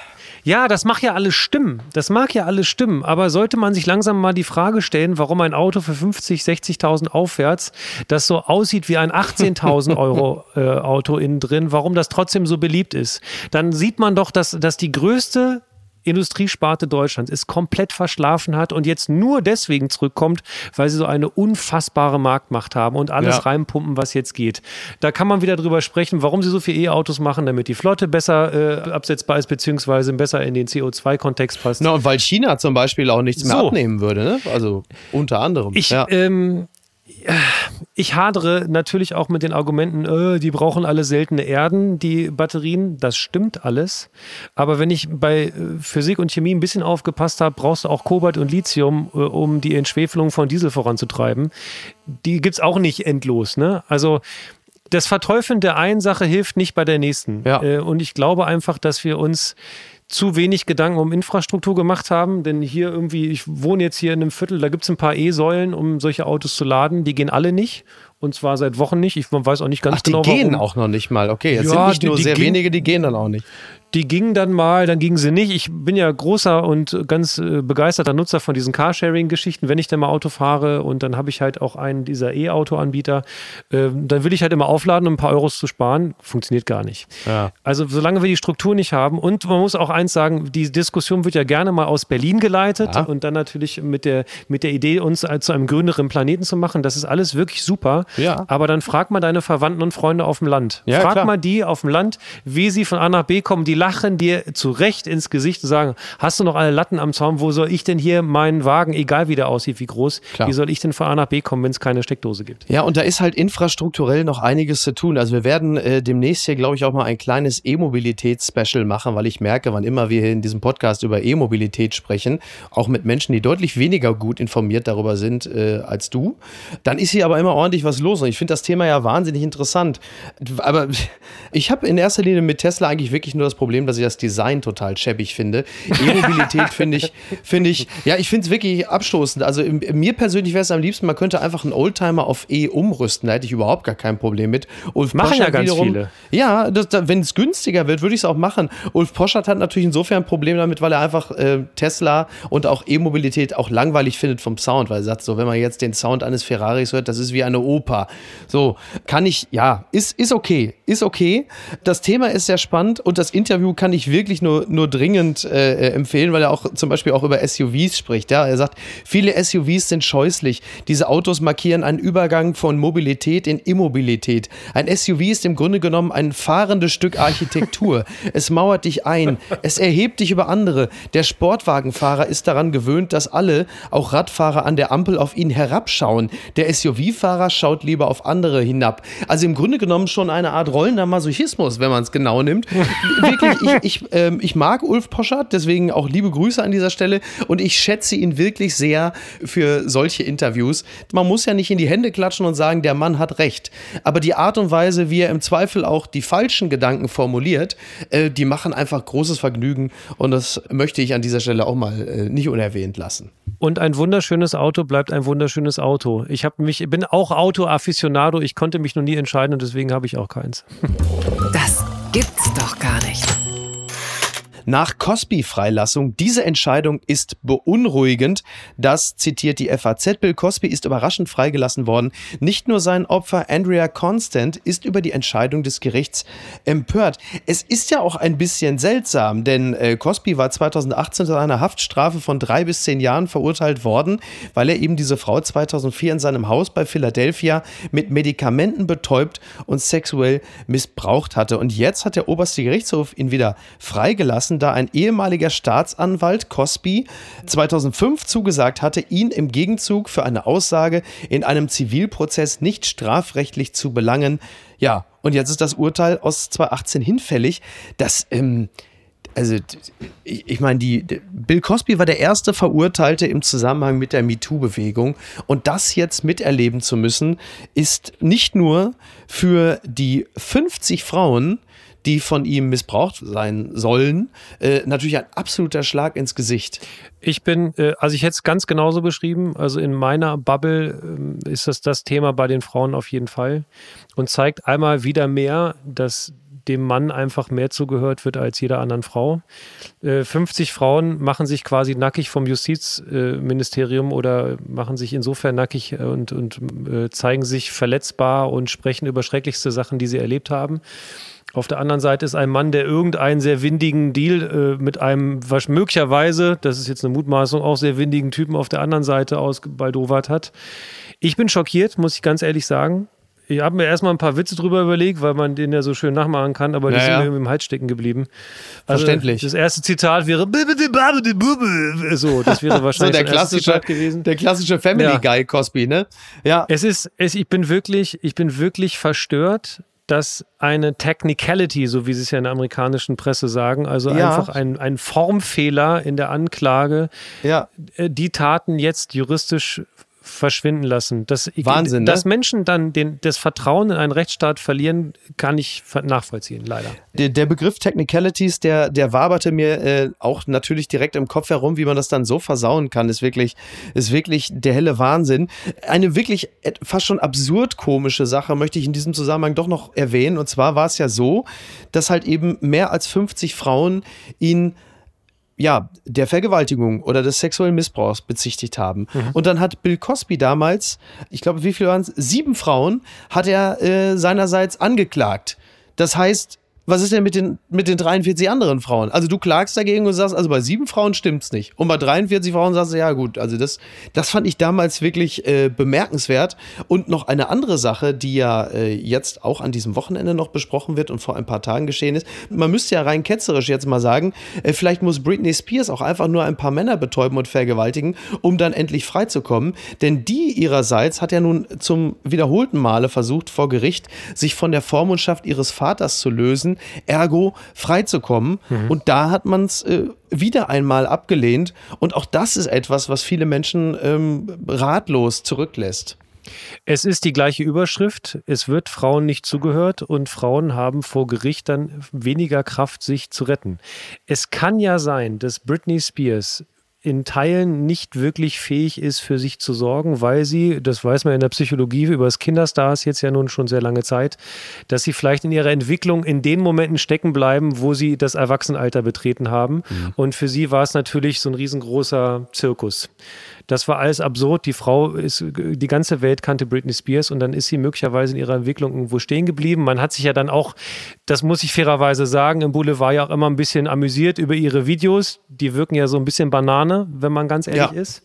ja, das mag ja alles stimmen. Das mag ja alles stimmen. Aber sollte man sich langsam mal die Frage stellen, warum ein Auto für 50, 60.000 aufwärts, das so aussieht wie ein 18.000 Euro äh, Auto innen drin, warum das trotzdem so beliebt ist, dann sieht man doch, dass, dass die größte Industriesparte Deutschlands es komplett verschlafen hat und jetzt nur deswegen zurückkommt, weil sie so eine unfassbare Marktmacht haben und alles ja. reinpumpen, was jetzt geht. Da kann man wieder drüber sprechen, warum sie so viele E-Autos machen, damit die Flotte besser äh, absetzbar ist, beziehungsweise besser in den CO2-Kontext passt. Na, und weil China zum Beispiel auch nichts mehr so. abnehmen würde, ne? Also unter anderem. Ich, ja. ähm, ich hadere natürlich auch mit den Argumenten, äh, die brauchen alle seltene Erden, die Batterien. Das stimmt alles. Aber wenn ich bei äh, Physik und Chemie ein bisschen aufgepasst habe, brauchst du auch Kobalt und Lithium, äh, um die Entschwefelung von Diesel voranzutreiben. Die gibt es auch nicht endlos. Ne? Also das Verteufeln der einen Sache hilft nicht bei der nächsten. Ja. Äh, und ich glaube einfach, dass wir uns zu wenig Gedanken um Infrastruktur gemacht haben. Denn hier irgendwie, ich wohne jetzt hier in einem Viertel, da gibt es ein paar E-Säulen, um solche Autos zu laden. Die gehen alle nicht. Und zwar seit Wochen nicht. Ich weiß auch nicht ganz Ach, genau, die gehen auch noch nicht mal. Okay, jetzt ja, sind nicht nur die, die sehr wenige, die gehen dann auch nicht. Die gingen dann mal, dann gingen sie nicht. Ich bin ja großer und ganz äh, begeisterter Nutzer von diesen Carsharing-Geschichten, wenn ich dann mal Auto fahre und dann habe ich halt auch einen dieser E-Auto-Anbieter. Äh, dann will ich halt immer aufladen, um ein paar Euros zu sparen. Funktioniert gar nicht. Ja. Also solange wir die Struktur nicht haben und man muss auch eins sagen, die Diskussion wird ja gerne mal aus Berlin geleitet ja. und dann natürlich mit der, mit der Idee, uns zu einem grüneren Planeten zu machen. Das ist alles wirklich super. Ja. Aber dann frag mal deine Verwandten und Freunde auf dem Land. Frag klar. mal die auf dem Land, wie sie von A nach B kommen. Die lachen dir zu Recht ins Gesicht und sagen, hast du noch alle Latten am Zaun? Wo soll ich denn hier meinen Wagen, egal wie der aussieht, wie groß, Klar. wie soll ich denn von A nach B kommen, wenn es keine Steckdose gibt? Ja, und da ist halt infrastrukturell noch einiges zu tun. Also wir werden äh, demnächst hier, glaube ich, auch mal ein kleines E-Mobilitäts-Special machen, weil ich merke, wann immer wir hier in diesem Podcast über E-Mobilität sprechen, auch mit Menschen, die deutlich weniger gut informiert darüber sind äh, als du, dann ist hier aber immer ordentlich was los. Und ich finde das Thema ja wahnsinnig interessant. Aber ich habe in erster Linie mit Tesla eigentlich wirklich nur das Problem, dass ich das Design total schäbig finde. E-Mobilität finde ich, finde ich, ja, ich finde es wirklich abstoßend. Also mir persönlich wäre es am liebsten, man könnte einfach einen Oldtimer auf E umrüsten. Da hätte ich überhaupt gar kein Problem mit. Ulf machen Poschert ja ganz wiederum, viele. Ja, wenn es günstiger wird, würde ich es auch machen. Ulf Poschert hat natürlich insofern ein Problem damit, weil er einfach äh, Tesla und auch E-Mobilität auch langweilig findet vom Sound, weil er sagt so, wenn man jetzt den Sound eines Ferraris hört, das ist wie eine Oper. So, kann ich, ja, ist, ist okay, ist okay. Das Thema ist sehr spannend und das Interview kann ich wirklich nur, nur dringend äh, empfehlen, weil er auch zum Beispiel auch über SUVs spricht. Ja? Er sagt, viele SUVs sind scheußlich. Diese Autos markieren einen Übergang von Mobilität in Immobilität. Ein SUV ist im Grunde genommen ein fahrendes Stück Architektur. es mauert dich ein. Es erhebt dich über andere. Der Sportwagenfahrer ist daran gewöhnt, dass alle, auch Radfahrer an der Ampel, auf ihn herabschauen. Der SUV-Fahrer schaut lieber auf andere hinab. Also im Grunde genommen schon eine Art rollender Masochismus, wenn man es genau nimmt. Wirklich, ich, ich, ähm, ich mag Ulf Poschardt, deswegen auch liebe Grüße an dieser Stelle und ich schätze ihn wirklich sehr für solche Interviews. Man muss ja nicht in die Hände klatschen und sagen, der Mann hat recht. Aber die Art und Weise, wie er im Zweifel auch die falschen Gedanken formuliert, äh, die machen einfach großes Vergnügen und das möchte ich an dieser Stelle auch mal äh, nicht unerwähnt lassen. Und ein wunderschönes Auto bleibt ein wunderschönes Auto. Ich habe mich, bin auch Auto-Afficionado. Ich konnte mich noch nie entscheiden und deswegen habe ich auch keins. Das gibt's doch gar nicht nach Cosby-Freilassung. Diese Entscheidung ist beunruhigend. Das zitiert die FAZ. Bill Cosby ist überraschend freigelassen worden. Nicht nur sein Opfer Andrea Constant ist über die Entscheidung des Gerichts empört. Es ist ja auch ein bisschen seltsam, denn äh, Cosby war 2018 zu einer Haftstrafe von drei bis zehn Jahren verurteilt worden, weil er eben diese Frau 2004 in seinem Haus bei Philadelphia mit Medikamenten betäubt und sexuell missbraucht hatte. Und jetzt hat der oberste Gerichtshof ihn wieder freigelassen dessen da ein ehemaliger Staatsanwalt, Cosby, 2005 zugesagt hatte, ihn im Gegenzug für eine Aussage in einem Zivilprozess nicht strafrechtlich zu belangen. Ja, und jetzt ist das Urteil aus 2018 hinfällig. Das, ähm, also ich, meine, die, Bill Cosby war der erste Verurteilte im Zusammenhang mit der MeToo-Bewegung und das jetzt miterleben zu müssen, ist nicht nur für die 50 Frauen, die von ihm missbraucht sein sollen, äh, natürlich ein absoluter Schlag ins Gesicht. Ich bin, äh, also ich hätte es ganz genauso beschrieben. Also in meiner Bubble äh, ist das das Thema bei den Frauen auf jeden Fall und zeigt einmal wieder mehr, dass dem Mann einfach mehr zugehört wird als jeder anderen Frau. 50 äh, Frauen machen sich quasi nackig vom Justizministerium oder machen sich insofern nackig und, und äh, zeigen sich verletzbar und sprechen über schrecklichste Sachen, die sie erlebt haben. Auf der anderen Seite ist ein Mann, der irgendeinen sehr windigen Deal äh, mit einem was möglicherweise, das ist jetzt eine Mutmaßung, auch sehr windigen Typen auf der anderen Seite ausbaldowert hat. Ich bin schockiert, muss ich ganz ehrlich sagen. Ich habe mir erstmal ein paar Witze drüber überlegt, weil man den ja so schön nachmachen kann, aber die sind mir im Hals stecken geblieben. Also Verständlich. Das erste Zitat wäre so, das wäre So wahrscheinlich der das erste klassische, gewesen. der klassische Family Ja. Guy Cosby, ne? Ja. Es ist, es, ich bin wirklich, ich bin wirklich verstört, dass eine Technicality, so wie sie es ja in der amerikanischen Presse sagen, also Ja. einfach ein, ein Formfehler in der Anklage, Ja. äh, die Taten jetzt juristisch verschwinden lassen. Dass, Wahnsinn, ne? Dass Menschen dann den, das Vertrauen in einen Rechtsstaat verlieren, kann ich nachvollziehen, leider. Der, der Begriff Technicalities, der, der waberte mir äh, auch natürlich direkt im Kopf herum, wie man das dann so versauen kann, ist wirklich, ist wirklich der helle Wahnsinn. Eine wirklich fast schon absurd komische Sache möchte ich in diesem Zusammenhang doch noch erwähnen. Und zwar war es ja so, dass halt eben mehr als 50 Frauen ihn ja, der Vergewaltigung oder des sexuellen Missbrauchs bezichtigt haben. Und dann hat Bill Cosby damals, ich glaube, wie viele waren es? Sieben Frauen hat er äh, seinerseits angeklagt. Das heißt, was ist denn mit den, mit den 43 anderen Frauen? Also du klagst dagegen und sagst, also bei sieben Frauen stimmt's nicht. Und bei 43 Frauen sagst du, ja gut, also das, das fand ich damals wirklich äh, bemerkenswert. Und noch eine andere Sache, die ja äh, jetzt auch an diesem Wochenende noch besprochen wird und vor ein paar Tagen geschehen ist. Man müsste ja rein ketzerisch jetzt mal sagen, äh, vielleicht muss Britney Spears auch einfach nur ein paar Männer betäuben und vergewaltigen, um dann endlich freizukommen. Denn die ihrerseits hat ja nun zum wiederholten Male versucht, vor Gericht sich von der Vormundschaft ihres Vaters zu lösen, ergo freizukommen. Und da hat man es äh, wieder einmal abgelehnt. Und auch das ist etwas, was viele Menschen ähm, ratlos zurücklässt. Es ist die gleiche Überschrift. Es wird Frauen nicht zugehört und Frauen haben vor Gericht dann weniger Kraft, sich zu retten. Es kann ja sein, dass Britney Spears in Teilen nicht wirklich fähig ist, für sich zu sorgen, weil sie, das weiß man in der Psychologie über das Kinderstars jetzt ja nun schon sehr lange Zeit, dass sie vielleicht in ihrer Entwicklung in den Momenten stecken bleiben, wo sie das Erwachsenenalter betreten haben. Und für sie war es natürlich so ein riesengroßer Zirkus. Das war alles absurd. Die Frau ist, die ganze Welt kannte Britney Spears und dann ist sie möglicherweise in ihrer Entwicklung irgendwo stehen geblieben. Man hat sich ja dann auch, das muss ich fairerweise sagen, im Boulevard ja auch immer ein bisschen amüsiert über ihre Videos. Die wirken ja so ein bisschen Banane, wenn man ganz ehrlich Ja. ist.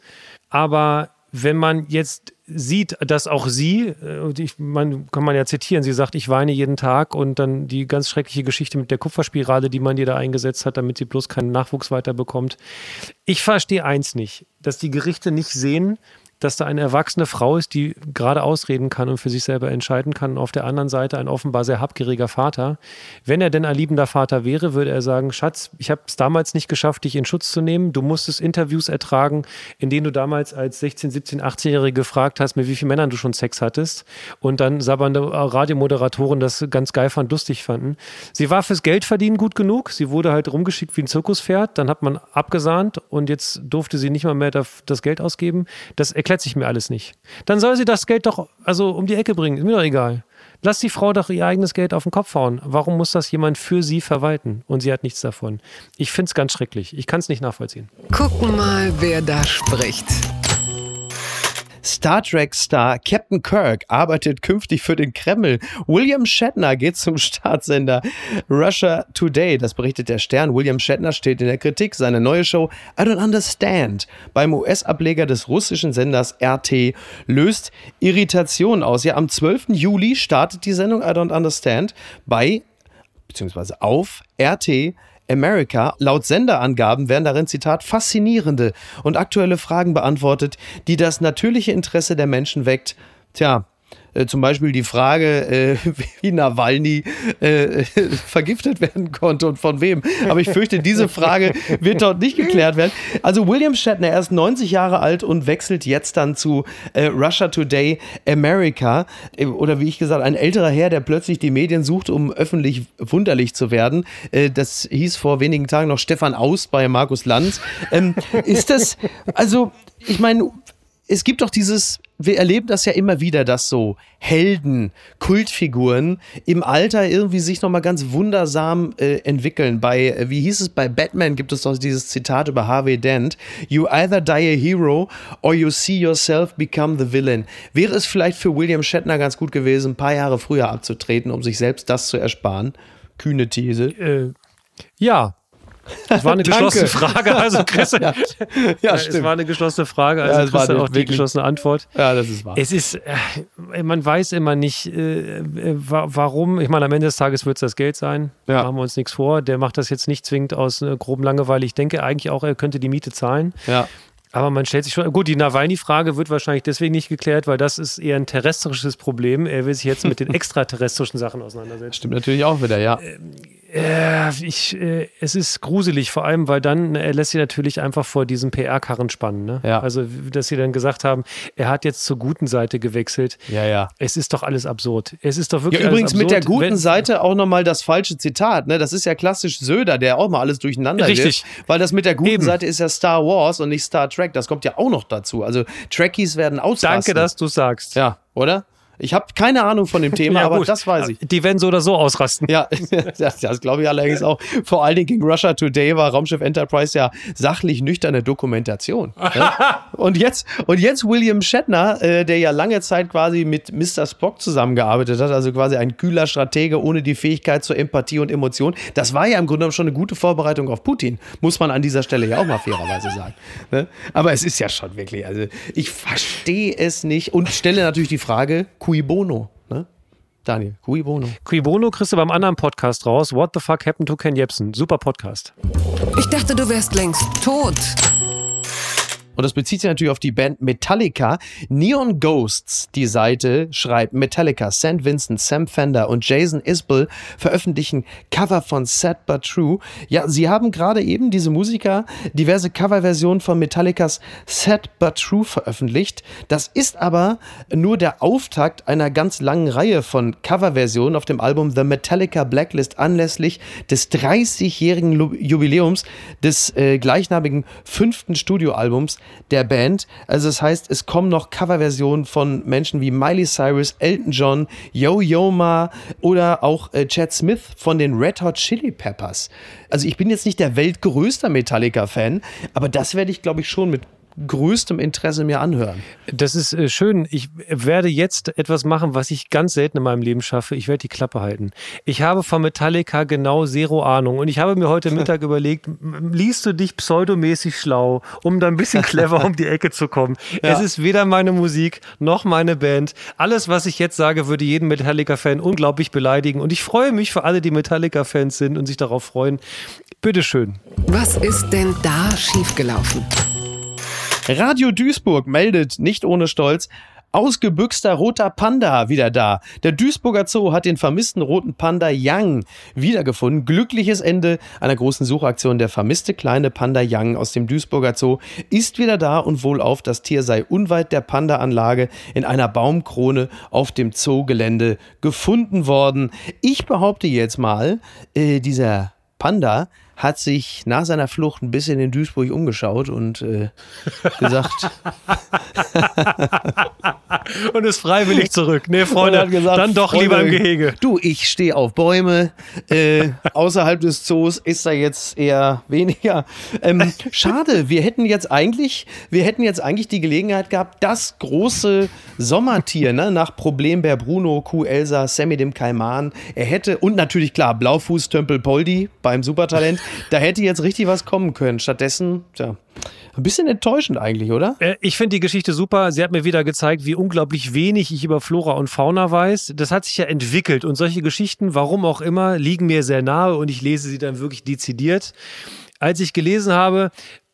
Aber wenn man jetzt sieht, dass auch sie, äh, und ich, man kann man ja zitieren, sie sagt, ich weine jeden Tag und dann die ganz schreckliche Geschichte mit der Kupferspirale, die man ihr da eingesetzt hat, damit sie bloß keinen Nachwuchs weiter bekommt. Ich verstehe eins nicht, dass die Gerichte nicht sehen, dass da eine erwachsene Frau ist, die gerade ausreden kann und für sich selber entscheiden kann. Und auf der anderen Seite ein offenbar sehr habgieriger Vater. Wenn er denn ein liebender Vater wäre, würde er sagen, Schatz, ich habe es damals nicht geschafft, dich in Schutz zu nehmen. Du musstest Interviews ertragen, in denen du damals als 16, 17, 18-Jährige gefragt hast, mit wie vielen Männern du schon Sex hattest. Und dann sabbernde Radiomoderatoren das ganz geil fand, lustig fanden. Sie war fürs Geldverdienen gut genug. Sie wurde halt rumgeschickt wie ein Zirkuspferd. Dann hat man abgesahnt und jetzt durfte sie nicht mal mehr das Geld ausgeben. Das sich mir alles nicht. Dann soll sie das Geld doch also um die Ecke bringen. Ist mir doch egal. Lass die Frau doch ihr eigenes Geld auf den Kopf hauen. Warum muss das jemand für sie verwalten? Und sie hat nichts davon. Ich finde es ganz schrecklich. Ich kann es nicht nachvollziehen. Gucken mal, wer da spricht. Star Trek-Star Captain Kirk arbeitet künftig für den Kreml. William Shatner geht zum Staatssender Russia Today. Das berichtet der Stern. William Shatner steht in der Kritik. Seine neue Show I Don't Understand beim US-Ableger des russischen Senders RT löst Irritation aus. Ja, am 12. Juli startet die Sendung I Don't Understand bei beziehungsweise auf RT America. Laut Senderangaben werden darin, Zitat, faszinierende und aktuelle Fragen beantwortet, die das natürliche Interesse der Menschen weckt. Tja, äh, zum Beispiel die Frage, äh, wie Nawalny äh, vergiftet werden konnte und von wem. Aber ich fürchte, diese Frage wird dort nicht geklärt werden. Also William Shatner, er ist 90 Jahre alt und wechselt jetzt dann zu äh, Russia Today America. Äh, oder wie ich gesagt, ein älterer Herr, der plötzlich die Medien sucht, um öffentlich wunderlich zu werden. Das hieß vor wenigen Tagen noch Stefan Aust bei Markus Lanz. Ähm, ist das, also, ich meine, es gibt doch dieses, wir erleben das ja immer wieder, dass so Helden, Kultfiguren im Alter irgendwie sich nochmal ganz wundersam äh, entwickeln. Bei, äh, wie hieß es, bei Batman gibt es doch dieses Zitat über Harvey Dent. You either die a hero or you see yourself become the villain. Wäre es vielleicht für William Shatner ganz gut gewesen, ein paar Jahre früher abzutreten, um sich selbst das zu ersparen? Kühne These. Äh, ja, es war eine geschlossene Frage, also Chris. ja, ja stimmt. Es war eine geschlossene Frage, also ja, Chris hat auch die geschlossene Antwort. Ja, das ist wahr. Es ist, äh, man weiß immer nicht, äh, äh warum. Ich meine, am Ende des Tages wird es das Geld sein. Ja. Machen wir uns nichts vor. Der macht das jetzt nicht zwingend aus groben Langeweile. Ich denke eigentlich auch, er könnte die Miete zahlen. Ja. Aber man stellt sich schon, gut, die Nawalny-Frage wird wahrscheinlich deswegen nicht geklärt, weil das ist eher ein terrestrisches Problem. Er will sich jetzt mit den extraterrestrischen Sachen auseinandersetzen. Stimmt natürlich auch wieder, ja. Äh, ich, äh, es ist gruselig, vor allem, weil dann, er lässt sie natürlich einfach vor diesem PR-Karren spannen. Ne? Ja. Also, dass sie dann gesagt haben, er hat jetzt zur guten Seite gewechselt. Ja, ja. Es ist doch alles absurd. Es ist doch wirklich. Ja, übrigens mit der guten Seite auch nochmal das falsche Zitat. Ne? Das ist ja klassisch Söder, der auch mal alles durcheinander Richtig. Wirft, weil das mit der guten Eben. Seite ist ja Star Wars und nicht Star Trek. Das kommt ja auch noch dazu. Also, Trekkies werden ausrasten. Danke, dass du sagst. Ja, oder? Ich habe keine Ahnung von dem Thema, ja, aber das weiß ich. Die werden so oder so ausrasten. Ja, das, das glaube ich allerdings auch. Vor allen Dingen gegen Russia Today war Raumschiff Enterprise ja sachlich nüchterne Dokumentation. ne? und, jetzt, und jetzt William Shatner, äh, der ja lange Zeit quasi mit Mr. Spock zusammengearbeitet hat, also quasi ein kühler Stratege ohne die Fähigkeit zur Empathie und Emotion. Das war ja im Grunde genommen schon eine gute Vorbereitung auf Putin, muss man an dieser Stelle ja auch mal fairerweise sagen. Ne? Aber es ist ja schon wirklich, also ich verstehe es nicht und stelle natürlich die Frage, Cui Bono, ne? Daniel, Cui Bono. Cui Bono kriegst du beim anderen Podcast raus. What the fuck happened to Ken Jebsen? Super Podcast. Ich dachte, du wärst längst tot. Und das bezieht sich natürlich auf die Band Metallica. Neon Ghosts, die Seite, schreibt Metallica, St. Vincent, Sam Fender und Jason Isbell veröffentlichen Cover von Sad But True. Ja, sie haben gerade eben, diese Musiker, diverse Coverversionen von Metallicas Sad But True veröffentlicht. Das ist aber nur der Auftakt einer ganz langen Reihe von Coverversionen auf dem Album The Metallica Blacklist anlässlich des 30-jährigen Jubiläums des äh, gleichnamigen fünften Studioalbums der Band. Also das heißt, es kommen noch Coverversionen von Menschen wie Miley Cyrus, Elton John, Yo-Yo Ma oder auch äh, Chad Smith von den Red Hot Chili Peppers. Also ich bin jetzt nicht der weltgrößte Metallica-Fan, aber das werde ich, glaube ich, schon mit größtem Interesse mir anhören. Das ist äh, schön. Ich werde jetzt etwas machen, was ich ganz selten in meinem Leben schaffe. Ich werde die Klappe halten. Ich habe von Metallica genau zero Ahnung und ich habe mir heute Mittag überlegt, liest du dich pseudomäßig schlau, um da ein bisschen clever um die Ecke zu kommen. Ja. Es ist weder meine Musik noch meine Band. Alles, was ich jetzt sage, würde jeden Metallica-Fan unglaublich beleidigen und ich freue mich für alle, die Metallica-Fans sind und sich darauf freuen. Bitteschön. Was ist denn da schiefgelaufen? Radio Duisburg meldet nicht ohne Stolz, Ausgebüxter roter Panda wieder da. Der Duisburger Zoo hat den vermissten roten Panda Yang wiedergefunden. Glückliches Ende einer großen Suchaktion. Der vermisste kleine Panda Yang aus dem Duisburger Zoo ist wieder da und wohlauf, das Tier sei unweit der Panda-Anlage in einer Baumkrone auf dem Zoogelände gefunden worden. Ich behaupte jetzt mal, äh, dieser Panda hat sich nach seiner Flucht ein bisschen in Duisburg umgeschaut und äh, gesagt. und ist freiwillig zurück. Nee, Freunde, gesagt, dann doch Freunde, lieber im Gehege. Du, ich stehe auf Bäume. Äh, außerhalb des Zoos ist da jetzt eher weniger. Ähm, schade, wir hätten jetzt eigentlich, wir hätten jetzt eigentlich die Gelegenheit gehabt, das große Sommertier, ne, nach Problembär Bruno, Kuh Elsa, Sammy dem Kaiman, er hätte, und natürlich klar, Blaufuß Tömpel Poldi beim Supertalent, da hätte jetzt richtig was kommen können. Stattdessen, tja, Ein bisschen enttäuschend eigentlich, oder? Äh, ich finde die Geschichte super. Sie hat mir wieder gezeigt, wie unglaublich wenig ich über Flora und Fauna weiß. Das hat sich ja entwickelt und solche Geschichten, warum auch immer, liegen mir sehr nahe und ich lese sie dann wirklich dezidiert. Als ich gelesen habe,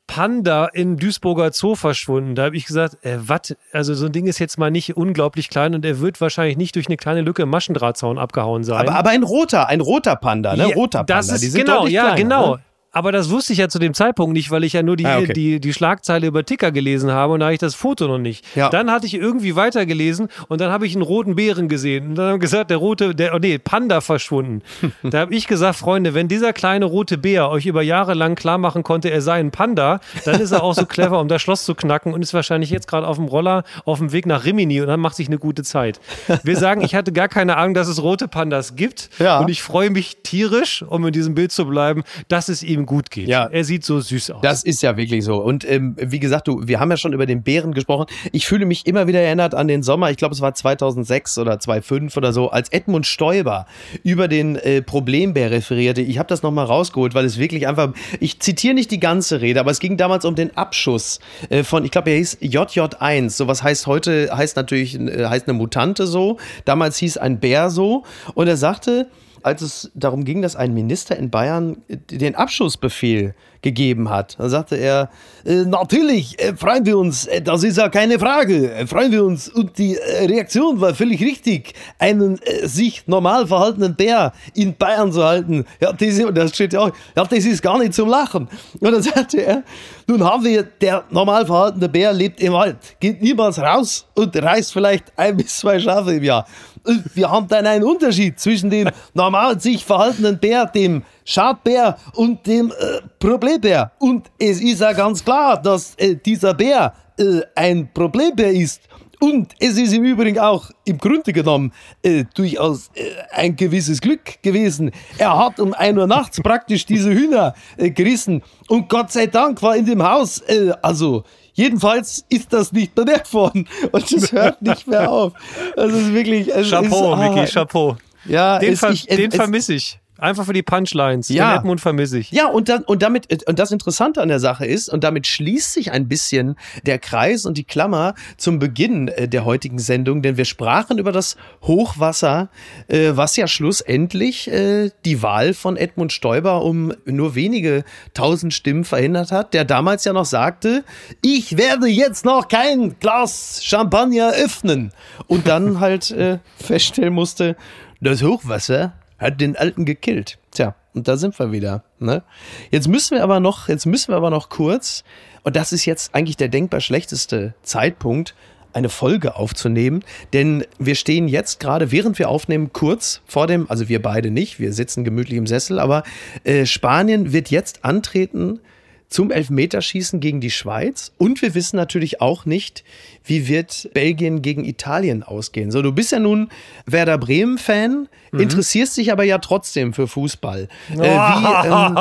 Panda in Duisburger Zoo verschwunden. Da habe ich gesagt, äh, was? Also so ein Ding ist jetzt mal nicht unglaublich klein und er wird wahrscheinlich nicht durch eine kleine Lücke im Maschendrahtzaun abgehauen sein. Aber, aber ein roter, ein roter Panda, ne? Ja, roter Panda. Das ist Die sind genau, ja, kleiner, genau. Ne? Aber das wusste ich ja zu dem Zeitpunkt nicht, weil ich ja nur die, Ah, okay. die, die Schlagzeile über Ticker gelesen habe und da habe ich das Foto noch nicht. Ja. Dann hatte ich irgendwie weitergelesen und dann habe ich einen roten Bären gesehen. Und dann haben gesagt, der rote, der, oh nee, Panda verschwunden. da habe ich gesagt, Freunde, wenn dieser kleine rote Bär euch über Jahre lang klar machen konnte, er sei ein Panda, dann ist er auch so clever, um das Schloss zu knacken und ist wahrscheinlich jetzt gerade auf dem Roller auf dem Weg nach Rimini und dann macht sich eine gute Zeit. Wir sagen, ich hatte gar keine Ahnung, dass es rote Pandas gibt Ja. und ich freue mich tierisch, um in diesem Bild zu bleiben, dass es ihm gut geht. Ja. Er sieht so süß aus. Das ist ja wirklich so. Und ähm, wie gesagt, du, wir haben ja schon über den Bären gesprochen. Ich fühle mich immer wieder erinnert an den Sommer, ich glaube, es war 2006 oder 2005 oder so, als Edmund Stoiber über den äh, Problembär referierte. Ich habe das nochmal rausgeholt, weil es wirklich einfach, ich zitiere nicht die ganze Rede, aber es ging damals um den Abschuss äh, von, ich glaube, er hieß JJ1. Sowas heißt heute, heißt natürlich, äh, heißt eine Mutante so. Damals hieß ein Bär so. Und er sagte, als es darum ging, dass ein Minister in Bayern den Abschussbefehl gegeben hat. Da sagte er, äh, natürlich äh, freuen wir uns, äh, das ist ja keine Frage, freuen wir uns. Und die Reaktion war völlig richtig, einen sich normal verhaltenen Bär in Bayern zu halten. Ja, das, das steht ja auch, ja, das ist gar nicht zum Lachen. Und dann sagte er, nun haben wir, der normal verhaltene Bär lebt im Wald, geht niemals raus und reißt vielleicht ein bis zwei Schafe im Jahr. Und wir haben dann einen Unterschied zwischen dem normal sich verhaltenen Bär, dem Schadbär und dem äh, Problembär. Und es ist ja ganz klar, dass äh, dieser Bär äh, ein Problembär ist. Und es ist im Übrigen auch im Grunde genommen äh, durchaus äh, ein gewisses Glück gewesen. Er hat um 1 Uhr nachts praktisch diese Hühner äh, gerissen. Und Gott sei Dank war in dem Haus, äh, also jedenfalls ist das nicht bemerkt worden. Und es hört nicht mehr auf. Das ist wirklich. Es Chapeau, ist, ah, Chapeau. Ja, Den, ver den vermisse ich. Einfach für die Punchlines. Ja. Den Edmund vermisse ich. Ja, und, dann, und damit, und das Interessante an der Sache ist, und damit schließt sich ein bisschen der Kreis und die Klammer zum Beginn äh, der heutigen Sendung, denn wir sprachen über das Hochwasser, äh, was ja schlussendlich äh, die Wahl von Edmund Stoiber um nur wenige tausend Stimmen verhindert hat, der damals ja noch sagte, ich werde jetzt noch kein Glas Champagner öffnen. Und dann halt äh, feststellen musste, das Hochwasser hat den Alten gekillt. Tja, und da sind wir wieder. Ne? Jetzt müssen wir aber noch, jetzt müssen wir aber noch kurz, und das ist jetzt eigentlich der denkbar schlechteste Zeitpunkt, eine Folge aufzunehmen, denn wir stehen jetzt gerade, während wir aufnehmen, kurz vor dem, also wir beide nicht, wir sitzen gemütlich im Sessel, aber äh, Spanien wird jetzt antreten zum Elfmeterschießen gegen die Schweiz und wir wissen natürlich auch nicht, wie wird Belgien gegen Italien ausgehen. So, du bist ja nun Werder Bremen Fan, Mhm. interessierst dich aber ja trotzdem für Fußball. Äh, wie, ähm,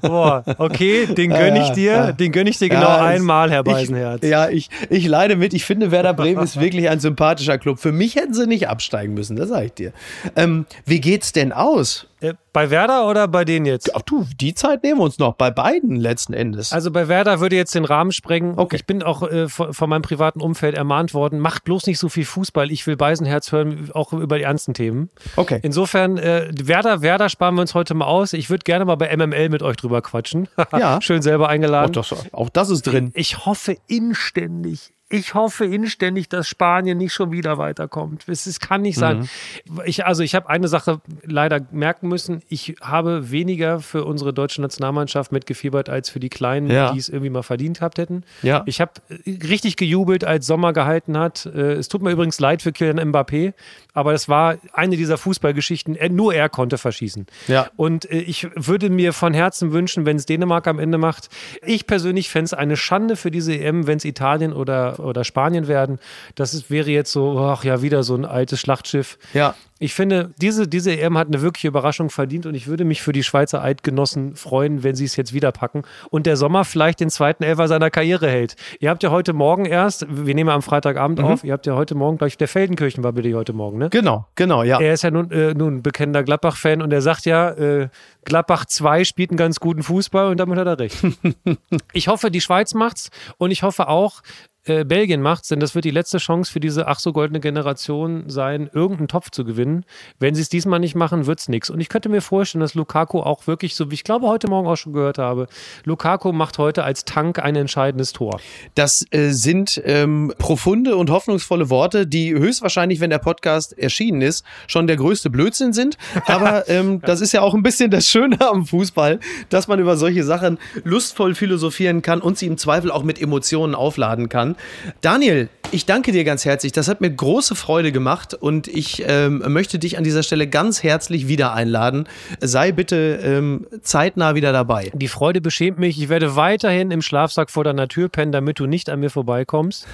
Boah, okay, den gönne ich Ja, dir, ja. den gönne ich dir genau Ja, einmal, Herr Beisenherz. Ich, ja, ich, ich leide mit. Ich finde, Werder Bremen ist wirklich ein sympathischer Club. Für mich hätten sie nicht absteigen müssen, das sage ich dir. Ähm, wie geht's denn aus? Äh, bei Werder oder bei denen jetzt? Ach du, die Zeit nehmen wir uns noch bei beiden letzten Endes. Also bei Werder würde jetzt den Rahmen sprengen. Okay. Ich bin auch äh, von, von meinem privaten Umfeld ermahnt worden, macht bloß nicht so viel Fußball. Ich will Beisenherz hören, auch über die ernsten Themen. Okay. Insofern, äh, Werder, Werder sparen wir uns heute mal aus. Ich würde gerne mal bei MML mit euch drüber quatschen. Ja. Schön selber Auch eingeladen. das, auch das ist drin. Ich hoffe inständig, ich hoffe inständig, dass Spanien nicht schon wieder weiterkommt. Es, kann nicht sein. Mhm. Ich, also ich habe eine Sache leider merken müssen. Ich habe weniger für unsere deutsche Nationalmannschaft mitgefiebert als für die Kleinen, Ja. die es irgendwie mal verdient gehabt hätten. Ja. Ich habe richtig gejubelt, als Sommer gehalten hat. Äh, Es tut mir übrigens leid für Kylian Mbappé, aber das war eine dieser Fußballgeschichten. Nur er konnte verschießen. Ja. Und äh, ich würde mir von Herzen wünschen, wenn es Dänemark am Ende macht. Ich persönlich fände es eine Schande für diese EM, wenn es Italien oder, oder Spanien werden. Das ist, wäre jetzt so, ach ja, wieder so ein altes Schlachtschiff. Ja. Ich finde, diese, diese EM hat eine wirkliche Überraschung verdient und ich würde mich für die Schweizer Eidgenossen freuen, wenn sie es jetzt wieder packen und der Sommer vielleicht den zweiten Elfer seiner Karriere hält. Ihr habt ja heute Morgen erst, wir nehmen am Freitagabend mhm. auf, ihr habt ja heute Morgen, glaube ich, der Feldenkirchen war bitte heute Morgen, ne? Genau, genau, ja. Er ist ja nun, äh, nun bekennender Gladbach-Fan und er sagt ja, äh, Gladbach 2 spielt einen ganz guten Fußball und damit hat er recht. ich hoffe, die Schweiz macht's und ich hoffe auch, äh, Belgien macht, denn das wird die letzte Chance für diese ach so goldene Generation sein, irgendeinen Topf zu gewinnen. Wenn sie es diesmal nicht machen, wird es nichts. Und ich könnte mir vorstellen, dass Lukaku auch wirklich, so wie ich glaube heute Morgen auch schon gehört habe, Lukaku macht heute als Tank ein entscheidendes Tor. Das äh, sind ähm, profunde und hoffnungsvolle Worte, die höchstwahrscheinlich, wenn der Podcast erschienen ist, schon der größte Blödsinn sind. Aber ähm, das ist ja auch ein bisschen das Schöne am Fußball, dass man über solche Sachen lustvoll philosophieren kann und sie im Zweifel auch mit Emotionen aufladen kann. Daniel, ich danke dir ganz herzlich. Das hat mir große Freude gemacht und ich ähm, möchte dich an dieser Stelle ganz herzlich wieder einladen. Sei bitte ähm, zeitnah wieder dabei. Die Freude beschämt mich. Ich werde weiterhin im Schlafsack vor deiner Tür pennen, damit du nicht an mir vorbeikommst.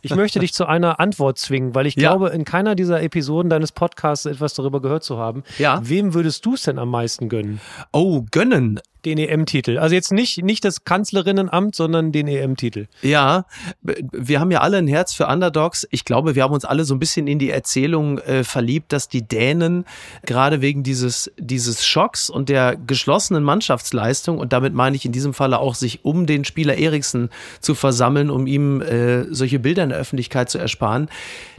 Ich möchte dich zu einer Antwort zwingen, weil ich ja. glaube, in keiner dieser Episoden deines Podcasts etwas darüber gehört zu haben. Ja. Wem würdest du es denn am meisten gönnen? Oh, gönnen den EM-Titel. Also jetzt nicht, nicht das Kanzlerinnenamt, sondern den EM-Titel. Ja, wir haben ja alle ein Herz für Underdogs. Ich glaube, wir haben uns alle so ein bisschen in die Erzählung äh, verliebt, dass die Dänen gerade wegen dieses, dieses Schocks und der geschlossenen Mannschaftsleistung, und damit meine ich in diesem Falle auch, sich um den Spieler Eriksen zu versammeln, um ihm äh, solche Bilder in der Öffentlichkeit zu ersparen,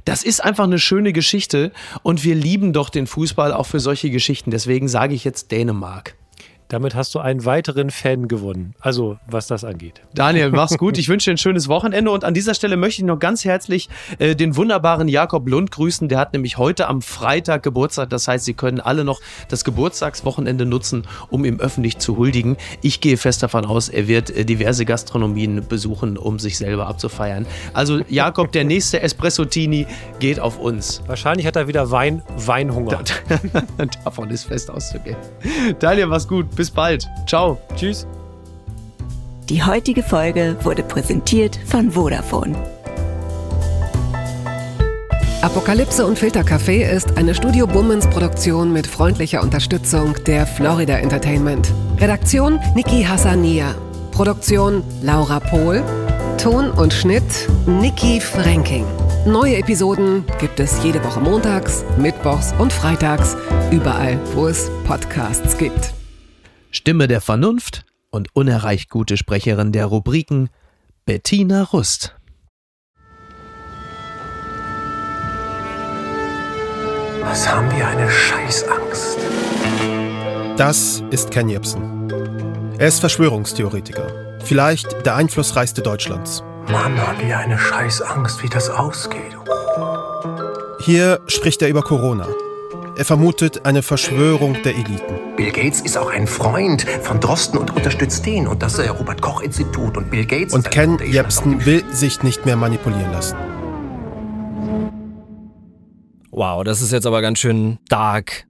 das ist einfach eine schöne Geschichte und wir lieben doch den Fußball auch für solche Geschichten. Deswegen sage ich jetzt Dänemark. Damit hast du einen weiteren Fan gewonnen. Also, was das angeht. Daniel, mach's gut. Ich wünsche dir ein schönes Wochenende. Und an dieser Stelle möchte ich noch ganz herzlich äh, den wunderbaren Jakob Lund grüßen. Der hat nämlich heute am Freitag Geburtstag. Das heißt, Sie können alle noch das Geburtstagswochenende nutzen, um ihm öffentlich zu huldigen. Ich gehe fest davon aus, er wird äh, diverse Gastronomien besuchen, um sich selber abzufeiern. Also, Jakob, der nächste Espresso-Tini geht auf uns. Wahrscheinlich hat er wieder Wein, Weinhunger. Davon ist fest auszugehen. Daniel, mach's gut. Bis bald. Ciao. Tschüss. Die heutige Folge wurde präsentiert von Vodafone. Apokalypse und Filtercafé ist eine Studio Bummens Produktion mit freundlicher Unterstützung der Florida Entertainment. Redaktion Niki Hassania. Produktion Laura Pohl. Ton und Schnitt Niki Franking. Neue Episoden gibt es jede Woche montags, mittwochs und freitags, überall, wo es Podcasts gibt. Stimme der Vernunft und unerreicht gute Sprecherin der Rubriken Bettina Rust. Was haben wir eine Scheißangst? Das ist Ken Jebsen. Er ist Verschwörungstheoretiker. Vielleicht der einflussreichste Deutschlands. Mann, haben wir eine Scheißangst, wie das ausgeht. Hier spricht er über Corona er vermutet eine Verschwörung der Eliten. Bill Gates ist auch ein Freund von Drosten und unterstützt den und das äh, Robert Koch Institut und Bill Gates. Und Ken Jebsen will sich nicht mehr manipulieren lassen. Wow, das ist jetzt aber ganz schön dark.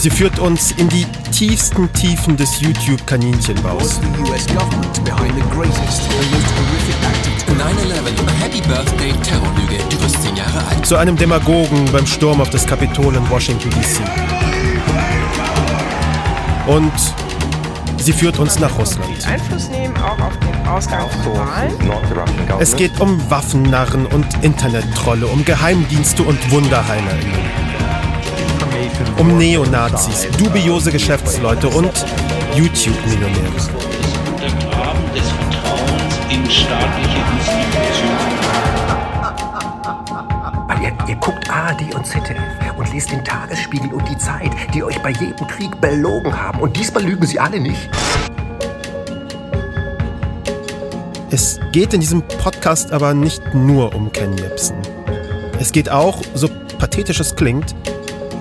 Sie führt uns in die tiefsten Tiefen des YouTube-Kaninchenbaus. Zu einem Demagogen beim Sturm auf das Kapitol in Washington, D.C. Und sie führt uns nach Russland. Einfluss nehmen auch auf den Ausgang von Wahlen. Es geht um Waffennarren und Internettrolle, um Geheimdienste und WunderheilerInnen. Um Neonazis, dubiose Geschäftsleute und YouTube-Millionäre. Untergraben des Vertrauens in staatliche Institutionen. Weil ihr, ihr guckt ARD und ZDF und lest den Tagesspiegel und die Zeit, die euch bei jedem Krieg belogen haben. Und diesmal lügen sie alle nicht. Es geht in diesem Podcast aber nicht nur um Ken Jebsen. Es geht auch, so pathetisch es klingt,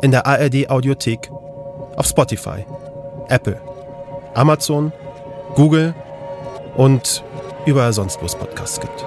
In der ARD Audiothek, auf Spotify, Apple, Amazon, Google und überall sonst, wo es Podcasts gibt.